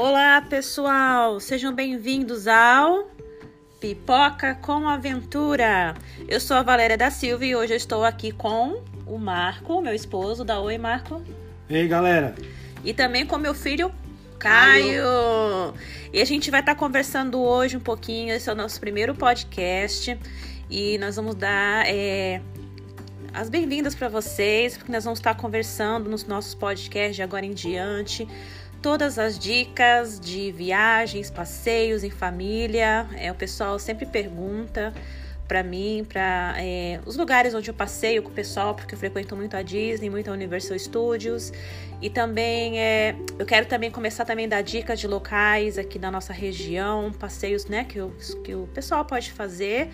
Olá, pessoal! Sejam bem-vindos ao Pipoca com Aventura. Eu sou a Valéria da Silva e hoje eu estou aqui com o Marco, meu esposo. Dá oi, Marco. Ei, galera! E também com meu filho Caio. Caio. E a gente vai estar conversando hoje um pouquinho. Esse é o nosso primeiro podcast e nós vamos dar é, as bem-vindas para vocês, porque nós vamos estar conversando nos nossos podcasts de agora em diante todas as dicas de viagens, passeios em família. É, o pessoal sempre pergunta para mim, para é, os lugares onde eu passeio com o pessoal, porque eu frequento muito a Disney, muito a Universal Studios. E também é, eu quero também começar também a dar dicas de locais aqui da nossa região, passeios né, que, eu, que o pessoal pode fazer.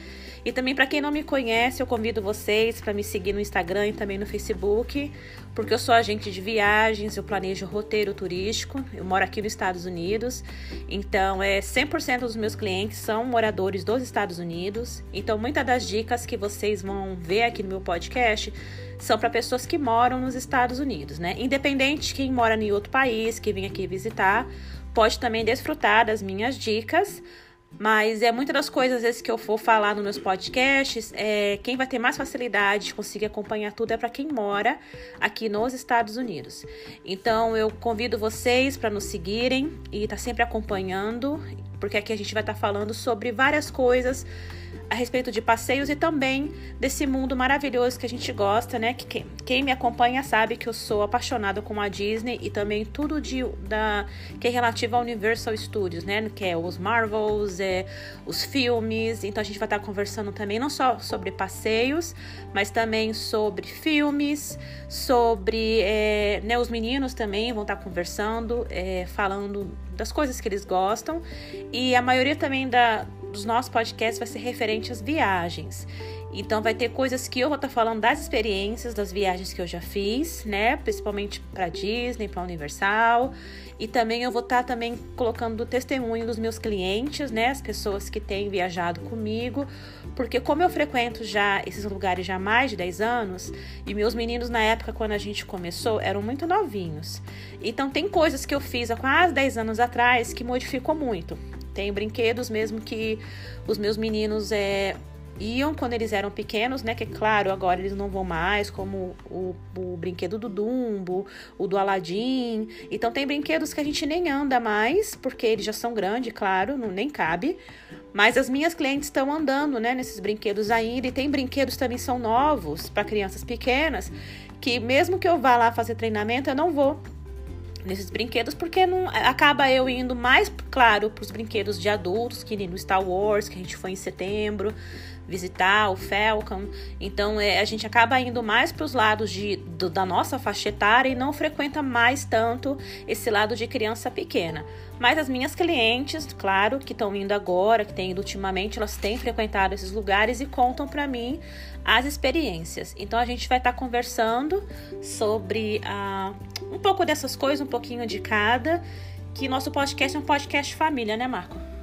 E também para quem não me conhece, eu convido vocês para me seguir no Instagram e também no Facebook, porque eu sou agente de viagens, eu planejo roteiro turístico, eu moro aqui nos Estados Unidos, então é 100% dos meus clientes são moradores dos Estados Unidos. Então muitas das dicas que vocês vão ver aqui no meu podcast são para pessoas que moram nos Estados Unidos, né? Independente de quem mora em outro país, que vem aqui visitar, pode também desfrutar das minhas dicas. Mas é muitas das coisas às vezes que eu for falar nos meus podcasts, é, quem vai ter mais facilidade de conseguir acompanhar tudo é para quem mora aqui nos Estados Unidos. Então eu convido vocês para nos seguirem e estar tá sempre acompanhando, porque aqui a gente vai estar tá falando sobre várias coisas a respeito de passeios e também desse mundo maravilhoso que a gente gosta, né? Que quem, me acompanha sabe que eu sou apaixonada com a Disney e também tudo de, da, que é relativo ao Universal Studios, né? Que é os Marvels, é, os filmes. Então a gente vai estar conversando também não só sobre passeios, mas também sobre filmes, sobre é, né, os meninos também vão estar conversando, é, falando das coisas que eles gostam. E a maioria também da, dos nossos podcasts vai ser referente às viagens. Então vai ter coisas que eu vou estar tá falando das experiências, das viagens que eu já fiz, né? Principalmente para Disney, para Universal. E também eu vou estar tá também colocando o testemunho dos meus clientes, né? As pessoas que têm viajado comigo. Porque como eu frequento já esses lugares já há mais de 10 anos, e meus meninos na época quando a gente começou eram muito novinhos. Então tem coisas que eu fiz há quase 10 anos atrás que modificou muito. Tem brinquedos mesmo que os meus meninos é, iam quando eles eram pequenos, né? Que claro, agora eles não vão mais, como o, o brinquedo do Dumbo, o do Aladdin. Então tem brinquedos que a gente nem anda mais, porque eles já são grandes, claro, não, nem cabe. Mas as minhas clientes estão andando, né, nesses brinquedos ainda. E tem brinquedos também são novos para crianças pequenas, que mesmo que eu vá lá fazer treinamento, eu não vou nesses brinquedos, porque não acaba eu indo mais, claro, para os brinquedos de adultos, que nem no Star Wars, que a gente foi em setembro, visitar o Falcon. Então é, a gente acaba indo mais para os lados de, do, da nossa faixa etária e não frequenta mais tanto esse lado de criança pequena. Mas as minhas clientes, claro, que estão indo agora, que têm ido ultimamente, elas têm frequentado esses lugares e contam para mim as experiências. Então a gente vai estar tá conversando sobre uh, um pouco dessas coisas, um pouquinho de cada. Que nosso podcast é um podcast família, né, Marco?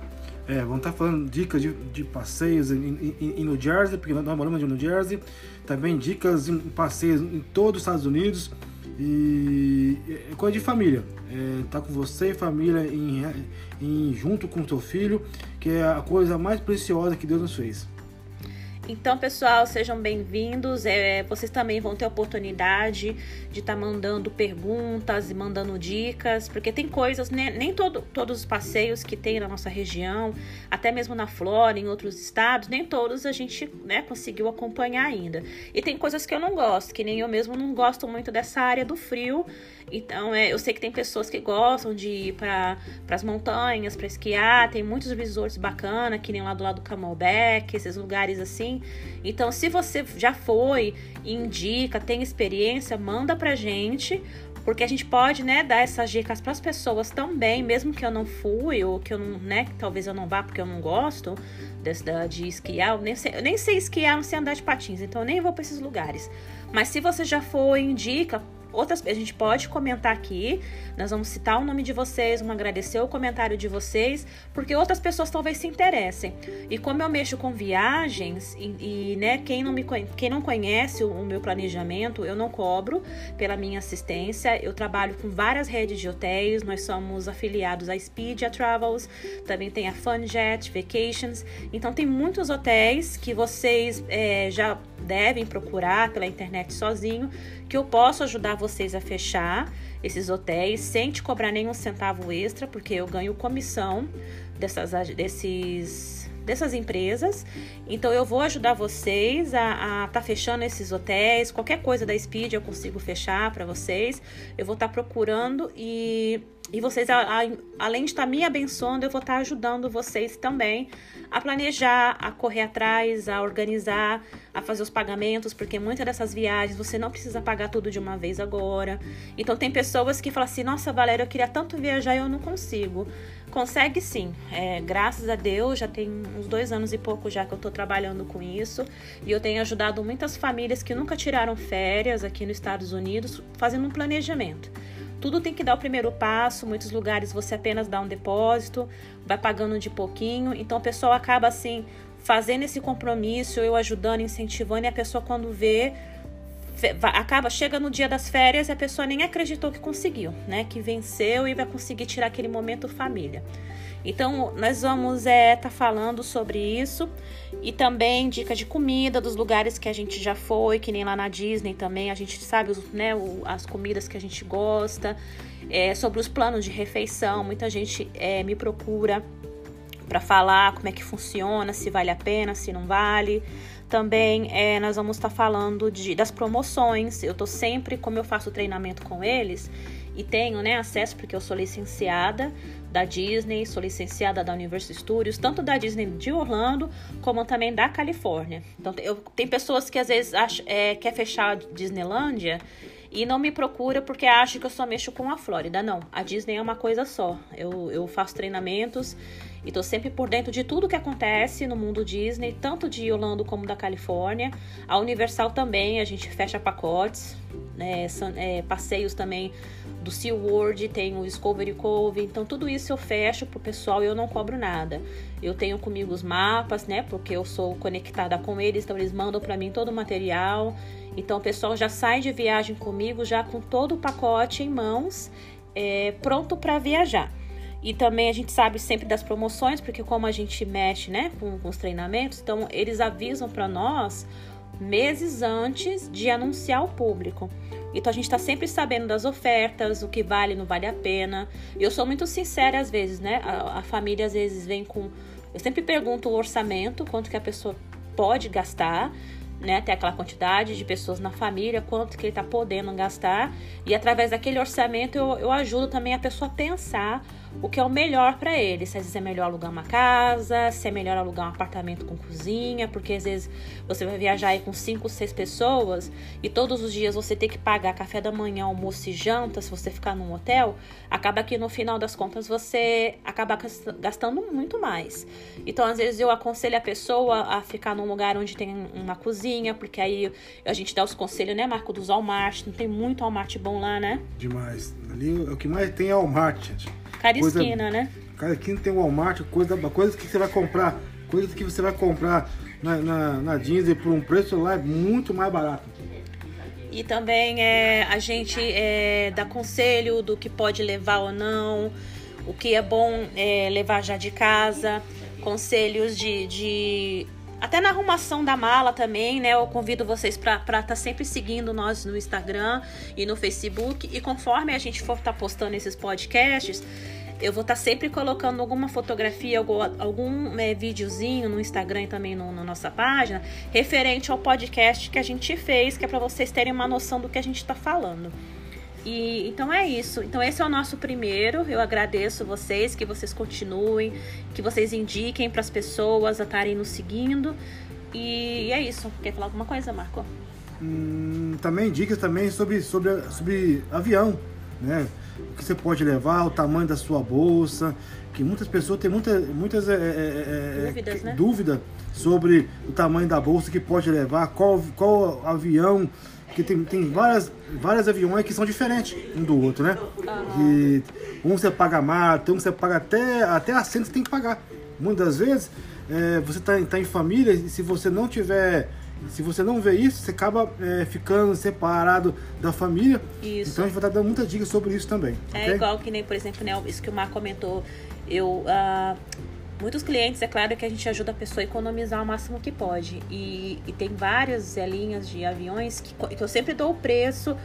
É, vamos estar tá falando dicas de, de passeios em, em, em, New Jersey, porque nós moramos em New Jersey. Também dicas em passeios em todos os Estados Unidos. E é coisa de família. É, tá com você, família, em, em, junto com o seu filho, que é a coisa mais preciosa que Deus nos fez. Então, pessoal, sejam bem-vindos. É, vocês também vão ter oportunidade de estar tá mandando perguntas e mandando dicas, porque tem coisas, né, nem todo, todos os passeios que tem na nossa região, até mesmo na Flórida, em outros estados, nem todos a gente né, conseguiu acompanhar ainda. E tem coisas que eu não gosto, que nem eu mesmo não gosto muito dessa área do frio. Então, é, eu sei que tem pessoas que gostam de ir para as montanhas, para esquiar, tem muitos resorts bacanas, que nem lá do lado do Camelback, esses lugares assim. Então, se você já foi, indica, tem experiência, manda pra gente, porque a gente pode, né, dar essas dicas para as pessoas também, mesmo que eu não fui ou que eu não, né, que talvez eu não vá porque eu não gosto desse, de esquiar, eu nem sei, eu nem sei esquiar, não sei andar de patins, então eu nem vou para esses lugares. Mas se você já foi, indica outras a gente pode comentar aqui, nós vamos citar o nome de vocês, vamos agradecer o comentário de vocês, porque outras pessoas talvez se interessem. E como eu mexo com viagens e, e né, quem não me quem não conhece o, o meu planejamento, eu não cobro pela minha assistência. Eu trabalho com várias redes de hotéis, nós somos afiliados à Expedia Travels, também tem a FunJet Vacations. Então tem muitos hotéis que vocês é, já devem procurar pela internet sozinho, que eu posso ajudar vocês a fechar esses hotéis sem te cobrar nenhum centavo extra, porque eu ganho comissão dessas, desses, dessas empresas. Então eu vou ajudar vocês a tá fechando esses hotéis. Qualquer coisa da Speed eu consigo fechar para vocês. Eu vou estar tá procurando e e vocês, além de estar me abençoando, eu vou estar ajudando vocês também a planejar, a correr atrás, a organizar, a fazer os pagamentos, porque muitas dessas viagens você não precisa pagar tudo de uma vez agora. Então tem pessoas que falam assim: Nossa, Valéria, eu queria tanto viajar e eu não consigo. Consegue sim. É, graças a Deus, já tem uns dois anos e pouco já que eu estou trabalhando com isso. E eu tenho ajudado muitas famílias que nunca tiraram férias aqui nos Estados Unidos, fazendo um planejamento. Tudo tem que dar o primeiro passo, muitos lugares você apenas dá um depósito, vai pagando de pouquinho, então o pessoal acaba assim fazendo esse compromisso, eu ajudando, incentivando, e a pessoa quando vê acaba chega no dia das férias e a pessoa nem acreditou que conseguiu, né? Que venceu e vai conseguir tirar aquele momento família. Então, nós vamos estar é, tá falando sobre isso e também dica de comida dos lugares que a gente já foi, que nem lá na Disney também, a gente sabe né, as comidas que a gente gosta, é, sobre os planos de refeição. Muita gente é, me procura para falar como é que funciona, se vale a pena, se não vale. Também é, nós vamos estar tá falando de, das promoções. Eu tô sempre, como eu faço treinamento com eles, e tenho né, acesso porque eu sou licenciada da Disney, sou licenciada da Universal Studios, tanto da Disney de Orlando como também da Califórnia. Então eu, tem pessoas que às vezes ach, é, quer fechar a Disneylândia e não me procura porque acha que eu só mexo com a Flórida. Não, a Disney é uma coisa só. Eu, eu faço treinamentos e tô sempre por dentro de tudo que acontece no mundo Disney, tanto de Orlando como da Califórnia. A Universal também, a gente fecha pacotes, né, é, passeios também do SeaWorld, tem o Discovery Cove, então tudo isso eu fecho pro pessoal e eu não cobro nada. Eu tenho comigo os mapas, né, porque eu sou conectada com eles, então eles mandam para mim todo o material. Então o pessoal já sai de viagem comigo já com todo o pacote em mãos, é, pronto para viajar. E também a gente sabe sempre das promoções, porque como a gente mexe, né, com, com os treinamentos, então eles avisam para nós meses antes de anunciar ao público. Então a gente está sempre sabendo das ofertas, o que vale, não vale a pena. Eu sou muito sincera às vezes, né? A, a família às vezes vem com. Eu sempre pergunto o orçamento, quanto que a pessoa pode gastar né, até aquela quantidade de pessoas na família, quanto que ele está podendo gastar. E através daquele orçamento eu, eu ajudo também a pessoa a pensar o que é o melhor para ele. Se às vezes é melhor alugar uma casa, se é melhor alugar um apartamento com cozinha, porque às vezes você vai viajar aí com cinco, seis pessoas e todos os dias você tem que pagar café da manhã, almoço e janta, se você ficar num hotel, acaba que no final das contas você acaba gastando muito mais. Então, às vezes eu aconselho a pessoa a ficar num lugar onde tem uma cozinha, porque aí a gente dá os conselhos, né, Marco, dos Walmart, não tem muito Walmart bom lá, né? Demais. Ali o que mais tem é Walmart, gente. Cada coisa, esquina, né? Cada esquina tem Walmart, coisa, coisa que você vai comprar, coisas que você vai comprar na, na, na Disney por um preço lá muito mais barato. E também é, a gente é, dá conselho do que pode levar ou não, o que é bom é, levar já de casa, conselhos de, de até na arrumação da mala também, né? Eu convido vocês para estar tá sempre seguindo nós no Instagram e no Facebook. E conforme a gente for estar tá postando esses podcasts, eu vou estar tá sempre colocando alguma fotografia, algum, algum é, videozinho no Instagram e também no, na nossa página, referente ao podcast que a gente fez, que é para vocês terem uma noção do que a gente está falando. E então é isso. Então esse é o nosso primeiro. Eu agradeço vocês que vocês continuem, que vocês indiquem para as pessoas a estarem nos seguindo. E é isso. Quer falar alguma coisa, Marco? Hum, também dicas também sobre, sobre, sobre avião, né? O que você pode levar, o tamanho da sua bolsa, que muitas pessoas têm muita, muitas é, é, é, dúvidas, né? dúvida sobre o tamanho da bolsa que pode levar, qual, qual avião, que tem, tem várias, vários aviões que são diferentes um do outro, né? E um você paga mais, um você paga até, até assento você tem que pagar. Muitas vezes é, você está tá em família e se você não tiver se você não vê isso, você acaba é, ficando separado da família. Isso. Então a gente vai estar dando muitas dicas sobre isso também. É okay? igual que nem, por exemplo, né, isso que o Mar comentou. Eu, uh, muitos clientes, é claro que a gente ajuda a pessoa a economizar o máximo que pode. E, e tem várias linhas de aviões que, que eu sempre dou o preço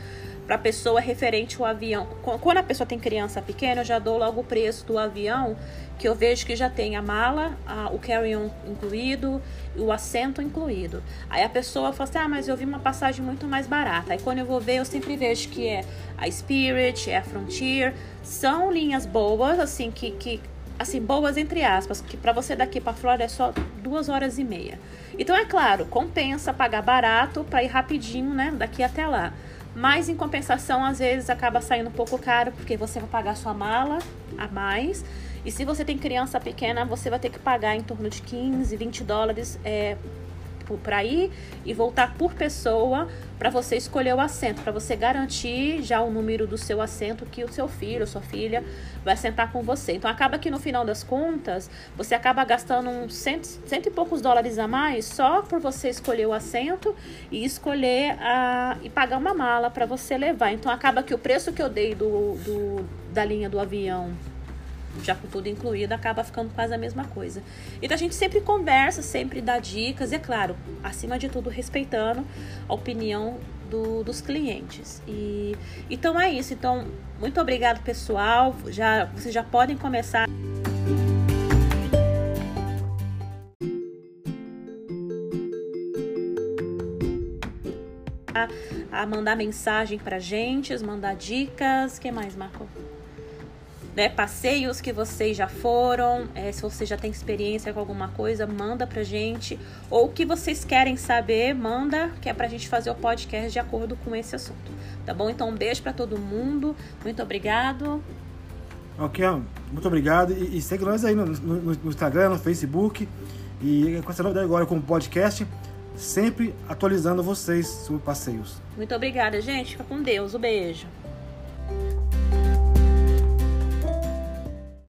para a pessoa referente ao avião. Quando a pessoa tem criança pequena, eu já dou logo o preço do avião, que eu vejo que já tem a mala, a, o carry-on incluído o assento incluído. Aí a pessoa fala assim: ah, mas eu vi uma passagem muito mais barata. Aí quando eu vou ver, eu sempre vejo que é a Spirit, é a Frontier. São linhas boas, assim, que, que assim, boas entre aspas, que para você daqui para Flórida é só duas horas e meia. Então, é claro, compensa pagar barato para ir rapidinho, né, daqui até lá. Mas em compensação, às vezes acaba saindo um pouco caro, porque você vai pagar sua mala a mais. E se você tem criança pequena, você vai ter que pagar em torno de 15, 20 dólares é, para ir e voltar por pessoa para você escolher o assento, para você garantir já o número do seu assento que o seu filho sua filha vai sentar com você. Então acaba que no final das contas você acaba gastando uns cento, cento e poucos dólares a mais só por você escolher o assento e escolher a, e pagar uma mala para você levar. Então acaba que o preço que eu dei do, do da linha do avião já com tudo incluído, acaba ficando quase a mesma coisa. Então a gente sempre conversa, sempre dá dicas, e é claro, acima de tudo, respeitando a opinião do, dos clientes. E então é isso. Então, muito obrigado, pessoal. Já vocês já podem começar. A mandar mensagem pra gente, mandar dicas. Que mais, Marco? Né, passeios que vocês já foram, é, se você já tem experiência com alguma coisa, manda pra gente. Ou o que vocês querem saber, manda, que é pra gente fazer o podcast de acordo com esse assunto. Tá bom? Então, um beijo para todo mundo. Muito obrigado. Ok, muito obrigado. E, e segue nós aí no, no, no, Instagram, no Facebook. E com essa novidade agora com o podcast, sempre atualizando vocês sobre passeios. Muito obrigada, gente. Fica com Deus. Um beijo.